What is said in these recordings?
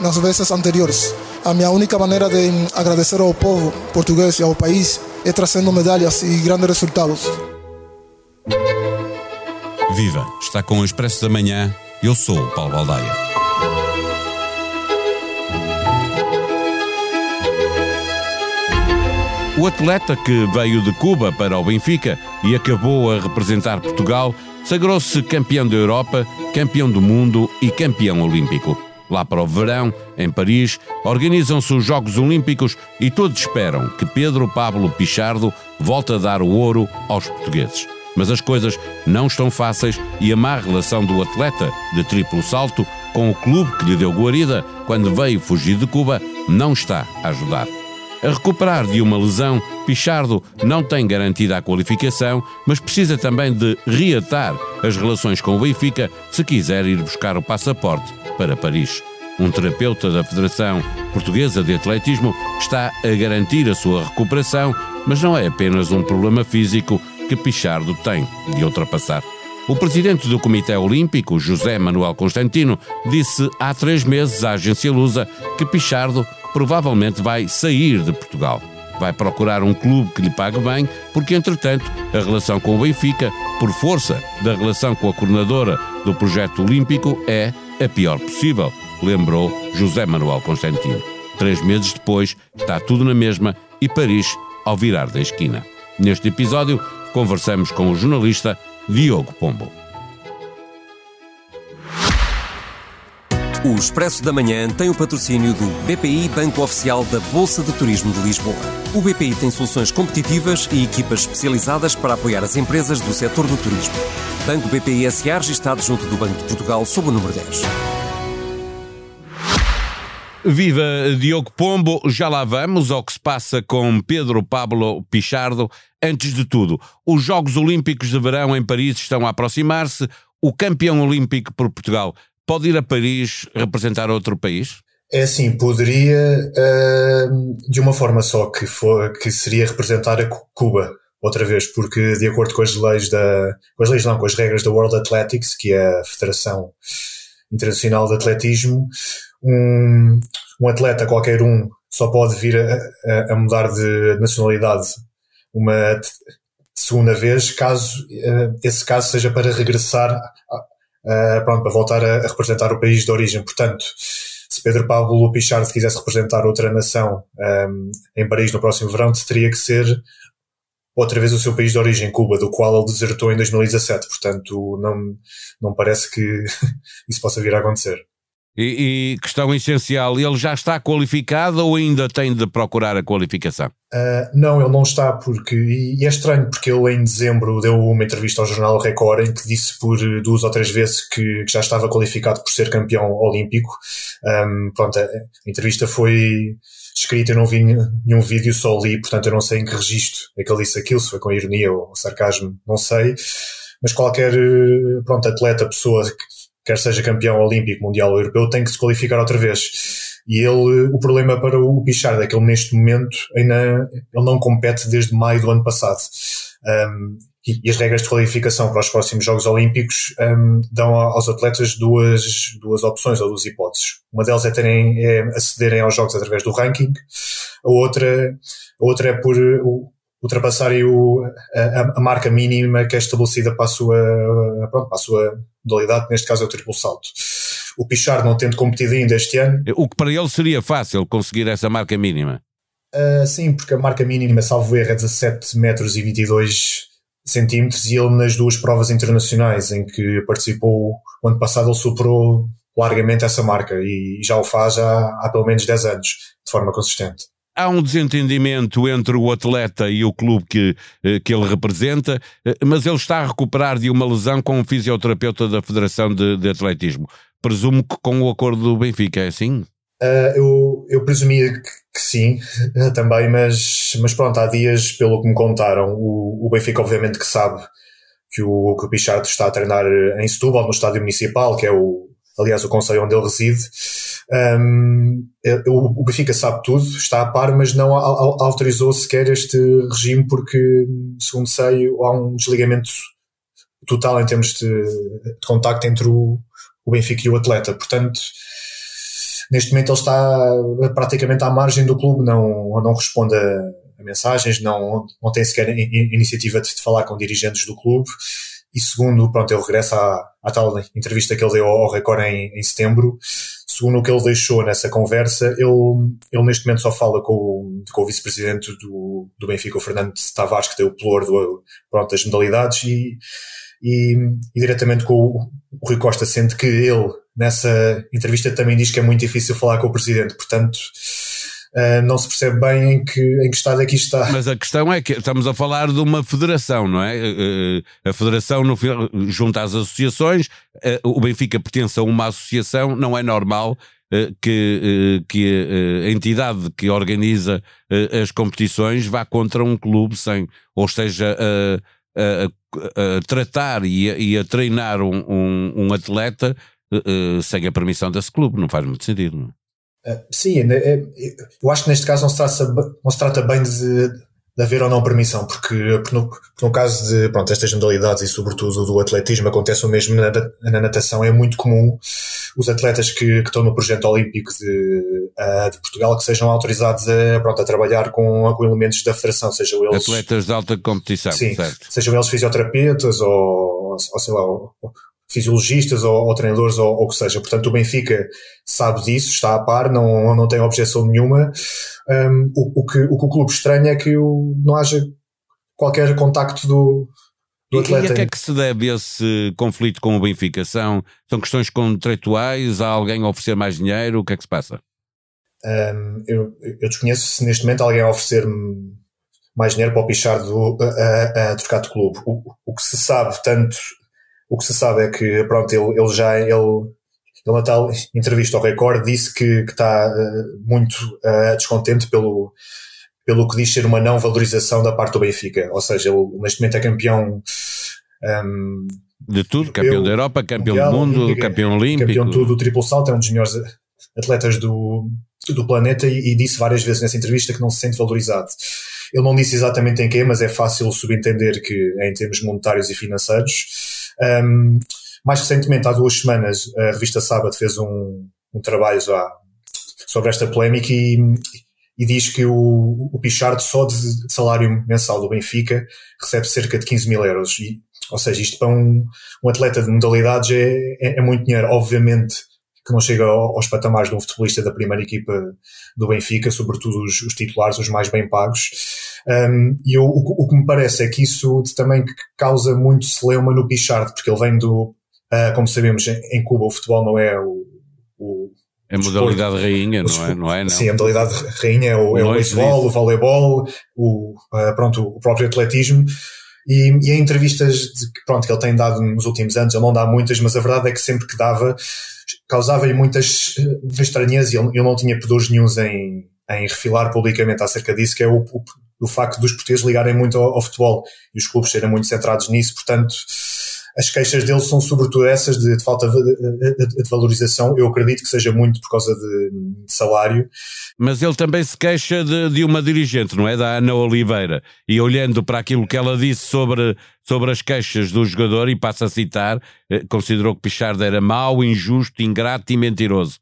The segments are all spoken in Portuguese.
Nas vezes anteriores, a minha única maneira de agradecer ao povo português e ao país é trazendo medalhas e grandes resultados. Viva! Está com o Expresso da Manhã. Eu sou o Paulo Baldaia. O atleta que veio de Cuba para o Benfica e acabou a representar Portugal sagrou-se campeão da Europa, campeão do mundo e campeão olímpico. Lá para o verão, em Paris, organizam-se os Jogos Olímpicos e todos esperam que Pedro Pablo Pichardo volte a dar o ouro aos portugueses. Mas as coisas não estão fáceis e a má relação do atleta de triplo salto com o clube que lhe deu guarida quando veio fugir de Cuba não está a ajudar. A recuperar de uma lesão, Pichardo não tem garantida a qualificação, mas precisa também de reatar as relações com o Benfica se quiser ir buscar o passaporte para Paris. Um terapeuta da Federação Portuguesa de Atletismo está a garantir a sua recuperação, mas não é apenas um problema físico que Pichardo tem de ultrapassar. O presidente do Comitê Olímpico, José Manuel Constantino, disse há três meses à agência Lusa que Pichardo provavelmente vai sair de Portugal. Vai procurar um clube que lhe pague bem, porque entretanto a relação com o Benfica, por força da relação com a coordenadora do projeto olímpico, é a pior possível, lembrou José Manuel Constantino. Três meses depois, está tudo na mesma e Paris ao virar da esquina. Neste episódio, conversamos com o jornalista Diogo Pombo. O Expresso da Manhã tem o patrocínio do BPI Banco Oficial da Bolsa de Turismo de Lisboa. O BPI tem soluções competitivas e equipas especializadas para apoiar as empresas do setor do turismo. Banco BPI SA registado junto do Banco de Portugal sob o número 10. Viva Diogo Pombo, já lá vamos ao que se passa com Pedro Pablo Pichardo. Antes de tudo, os Jogos Olímpicos de Verão em Paris estão a aproximar-se. O campeão olímpico por Portugal pode ir a Paris representar outro país? É assim, poderia uh, de uma forma só, que, for, que seria representar a Cuba outra vez, porque de acordo com as leis da, com as leis não, com as regras da World Athletics, que é a Federação Internacional de Atletismo, um, um atleta qualquer um só pode vir a, a, mudar de nacionalidade uma segunda vez, caso uh, esse caso seja para regressar uh, pronto, para voltar a, a, representar o país de origem. Portanto, se Pedro Pablo Pichard quisesse representar outra nação um, em Paris no próximo verão, teria que ser outra vez o seu país de origem, Cuba, do qual ele desertou em 2017. Portanto, não, não parece que isso possa vir a acontecer. E, e, questão essencial, ele já está qualificado ou ainda tem de procurar a qualificação? Uh, não, ele não está, porque, e é estranho, porque ele em dezembro deu uma entrevista ao jornal Record em que disse por duas ou três vezes que, que já estava qualificado por ser campeão olímpico. Um, pronto, a, entrevista foi escrita, eu não vi nenhum vídeo, só li, portanto eu não sei em que registro é que ele disse aquilo, se foi com ironia ou sarcasmo, não sei. Mas qualquer pronto, atleta, pessoa que quer seja campeão olímpico, mundial ou europeu, tem que se qualificar outra vez. E ele, o problema para o Pichard é que ele neste momento ainda ele não compete desde maio do ano passado. Um, e, as regras de qualificação para os próximos Jogos Olímpicos um, dão aos atletas duas, duas opções ou duas hipóteses. Uma delas é, terem, é acederem aos Jogos através do ranking, a outra, a outra é por ultrapassarem o, a, a, marca mínima que é estabelecida para a sua, pronto, para a sua modalidade, neste caso é o triplo salto. O Pichard não tendo competido ainda este ano. O que para ele seria fácil conseguir essa marca mínima? Uh, sim, porque a marca mínima, salvo erro, é 17 metros e 22 centímetros e ele nas duas provas internacionais em que participou o ano passado ele superou largamente essa marca e já o faz há, há pelo menos 10 anos, de forma consistente há um desentendimento entre o atleta e o clube que, eh, que ele representa, eh, mas ele está a recuperar de uma lesão com um fisioterapeuta da Federação de, de Atletismo. Presumo que com o acordo do Benfica, é assim? Uh, eu, eu presumia que, que, sim, também, mas, mas pronto, há dias, pelo que me contaram, o, o Benfica obviamente que sabe que o, que o Pichard está a treinar em Setúbal, no estádio municipal, que é o, aliás, o conselho onde ele reside, um, o Benfica sabe tudo, está a par, mas não autorizou sequer este regime porque, segundo sei, há um desligamento total em termos de, de contacto entre o, o Benfica e o atleta. Portanto, neste momento ele está praticamente à margem do clube, não, não responde a, a mensagens, não, não tem sequer iniciativa de, de, falar com dirigentes do clube. E segundo, pronto, ele regressa à, à tal entrevista que ele deu ao Record em, em setembro. Segundo o que ele deixou nessa conversa, ele, ele neste momento só fala com com o vice-presidente do, do Benfica, o Fernando Tavares, que tem o plor do, pronto, das modalidades, e, e, e diretamente com o, o Rui Costa, sendo que ele, nessa entrevista, também diz que é muito difícil falar com o presidente. Portanto, Uh, não se percebe bem em que, em que estado é está. Mas a questão é que estamos a falar de uma federação, não é? Uh, a federação, no, junto às associações, o Benfica pertence a uma associação, não é normal que, que a entidade que organiza as competições vá contra um clube sem, ou esteja a, a, a tratar e a, e a treinar um, um, um atleta sem a permissão desse clube, não faz muito sentido, não é? Uh, sim, é, eu acho que neste caso não se trata, não se trata bem de, de haver ou não permissão, porque, no, no, caso de pronto, estas modalidades e sobretudo do atletismo acontece o mesmo na, na natação. É muito comum os atletas que, que estão no projeto olímpico de, uh, de, Portugal que sejam autorizados a, pronto, a trabalhar com, com elementos da federação, sejam eles... Atletas de alta competição, sim, certo. Sejam eles fisioterapeutas ou, ou sei lá, ou, fisiologistas ou, ou treinadores ou o que seja. Portanto, o Benfica sabe disso, está a par, não, não tem objeção nenhuma. Um, o, o, que, o que o clube estranha é que o, não haja qualquer contacto do, do atleta. E a que é que se deve esse conflito com o Benfica? São, são questões contratuais? Há alguém a oferecer mais dinheiro? O que é que se passa? Um, eu, eu desconheço se neste momento alguém a oferecer-me mais dinheiro para o pichar do, a, a, a trocar de clube. O, o que se sabe, tanto o que se sabe é que, pronto, ele, ele já, ele, ele na tal entrevista ao Record disse que, que está uh, muito uh, descontente pelo, pelo que diz ser uma não valorização da parte do Benfica. Ou seja, ele neste momento é campeão. Um, ehm, de tudo, campeão da Europa, campeão mundial, do mundo, olímpico, campeão olímpico. Campeão tudo, do triplo salto, é um dos melhores atletas do, do planeta e, e, disse várias vezes nessa entrevista que não se sente valorizado. Ele não disse exatamente em quê, mas é fácil subentender que em termos monetários e financeiros. Um, mais recentemente, há duas semanas, a revista Sábado fez um, um trabalho já sobre esta polémica e, e diz que o, o Pichard só de, salário mensal do Benfica recebe cerca de 15 mil euros. E, ou seja, isto para um, um atleta de modalidades é, é, é, muito dinheiro. Obviamente que não chega aos patamares de um futebolista da primeira equipa do Benfica, sobretudo os, os titulares, os mais bem pagos. Um, e eu, o, o, que me parece é que isso também causa muito celeuma no Pichard, porque ele vem do, uh, como sabemos, em Cuba o futebol não é o, o é a modalidade rainha, não é? Não é não. Sim, a modalidade rainha é o, é o beisebol, o voleibol, o, uh, pronto, o próprio atletismo. E, e em entrevistas de, pronto, que ele tem dado nos últimos anos, ele não dá muitas, mas a verdade é que sempre que dava, causava-lhe muitas uh, estranhezas e ele, ele não tinha pudores nenhums em, em refilar publicamente acerca disso, que é o, o, do facto dos portugueses ligarem muito ao, ao, futebol e os clubes serem muito centrados nisso, portanto as queixas deles são sobretudo essas de, de falta de, de, de, valorização, eu acredito que seja muito por causa de, salário. Mas ele também se queixa de, uma dirigente, não é? Da Ana Oliveira, e olhando para aquilo que ela disse sobre, sobre as queixas do jogador, e passa a citar, eh, considerou que Pichard era mau, injusto, ingrato e mentiroso.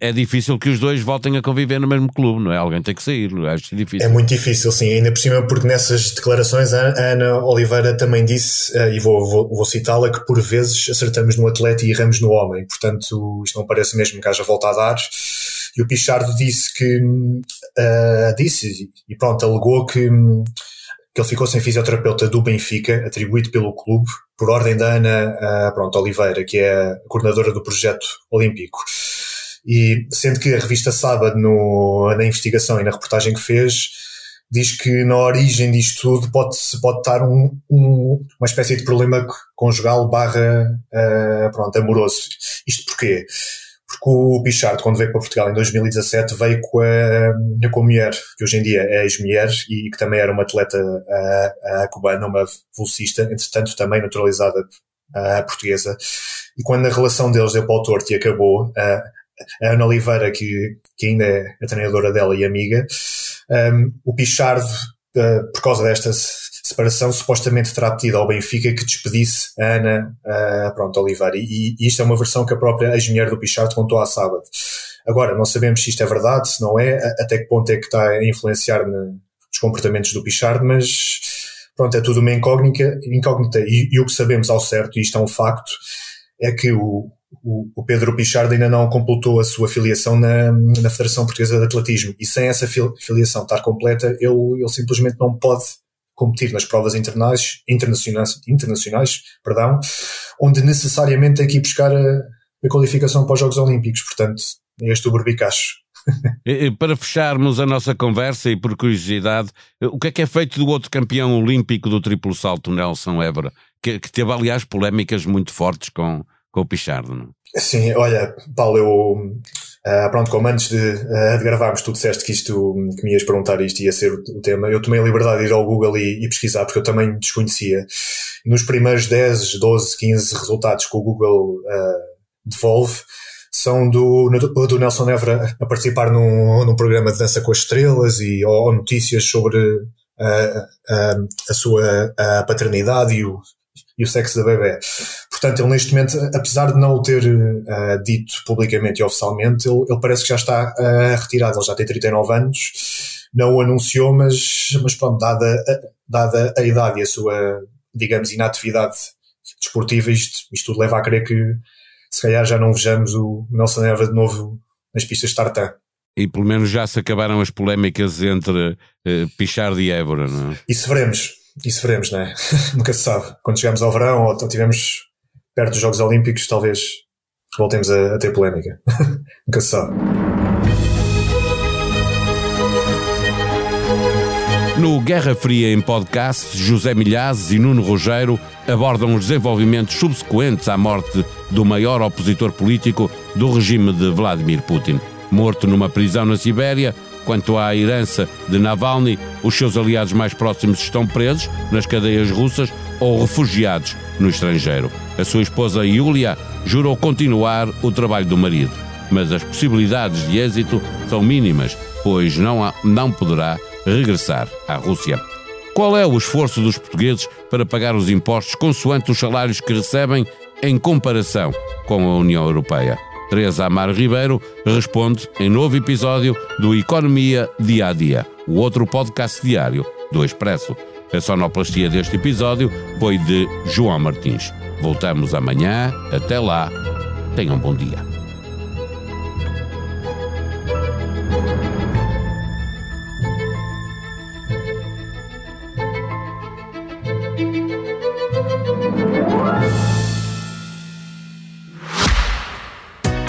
É difícil que os dois voltem a conviver no mesmo clube, não é? Alguém tem que sair, acho difícil. É muito difícil, sim, ainda por cima, porque nessas declarações a Ana Oliveira também disse, eh, e vou, vou, vou citá-la, que por vezes acertamos no atleta e erramos no homem, portanto isto não parece mesmo que haja volta a dar. E o Pichardo disse que, uh, disse, e pronto, alegou que, que ele ficou sem fisioterapeuta do Benfica, atribuído pelo clube, por ordem da Ana uh, pronto, Oliveira, que é a coordenadora do projeto olímpico. E sendo que a revista Sábado, no, na investigação e na reportagem que fez, diz que na origem disto tudo pode, pode estar um, um, uma espécie de problema conjugal barra uh, pronto, amoroso. Isto porquê? Porque o Pichard, quando veio para Portugal em 2017, veio com a, com a mulher, que hoje em dia é ex-mulher e que também era uma atleta uh, uh, cubana, uma velocista, entretanto também naturalizada uh, portuguesa. E quando a relação deles deu para o torto e acabou, a Ana Oliveira, que, que ainda é a treinadora dela e amiga, um, o Pichard, uh, por causa desta separação supostamente terá pedido ao Benfica que despedisse a Ana uh, pronto, Oliveira. E, e, isto é uma versão que a própria ex-mulher do Pichard contou à sábado. Agora, não sabemos se isto é verdade, se não é, até que ponto é que está a influenciar nos comportamentos do Pichard, mas pronto, é tudo uma incógnita. incógnita. E, e, o que sabemos ao certo, e isto é um facto, é que o, o, Pedro Pichard ainda não completou a sua filiação na, na Federação Portuguesa de Atletismo. E sem essa filiação estar completa, ele, ele simplesmente não pode competir nas provas internacionais, internacionais, internacionais perdão, onde necessariamente tem que ir buscar a, a qualificação para os Jogos Olímpicos. Portanto, é este o berbicacho. Para fecharmos a nossa conversa e por curiosidade, o que é que é feito do outro campeão olímpico do triplo salto, Nelson Évora, que, que teve aliás polémicas muito fortes com, com o Pichardo, não? Sim, olha, Paulo, eu Uh, pronto, como antes de, uh, de, gravarmos tu disseste que isto, que me ias perguntar isto ia ser o, o tema, eu tomei a liberdade de ir ao Google e, e, pesquisar, porque eu também desconhecia. Nos primeiros 10, 12, 15 resultados que o Google uh, devolve, são do, do Nelson Évora a participar num, num programa de dança com as estrelas e ou, ou notícias sobre a, a, a sua a paternidade e o, e o sexo da bebê. Portanto, ele neste momento, apesar de não o ter uh, dito publicamente e oficialmente, ele, ele parece que já está uh, retirado, ele já tem 39 anos, não o anunciou, mas, mas pronto, dada, a, dada a idade e a sua, digamos, inatividade desportiva, isto, isto tudo leva a crer que se calhar já não vejamos o Nelson Neva de novo nas pistas de tartan. E pelo menos já se acabaram as polémicas entre uh, Pichard e Évora, não é? Isso veremos. Isso veremos, não é? Nunca se sabe. Quando chegamos ao verão ou estivermos perto dos Jogos Olímpicos, talvez voltemos a, a ter polémica. Nunca se sabe. No Guerra Fria em podcast, José Milhazes e Nuno Rogério abordam os desenvolvimentos subsequentes à morte do maior opositor político do regime de Vladimir Putin. Morto numa prisão na Sibéria, Quanto à herança de Navalny, os seus aliados mais próximos estão presos nas cadeias russas ou refugiados no estrangeiro. A sua esposa Yulia jurou continuar o trabalho do marido, mas as possibilidades de êxito são mínimas, pois não, há, não poderá regressar à Rússia. Qual é o esforço dos portugueses para pagar os impostos consoante os salários que recebem em comparação com a União Europeia? Teresa Amar Ribeiro responde em novo episódio do Economia Dia a Dia, o outro podcast diário do Expresso. A sonoplastia deste episódio foi de João Martins. Voltamos amanhã. Até lá. Tenham um bom dia.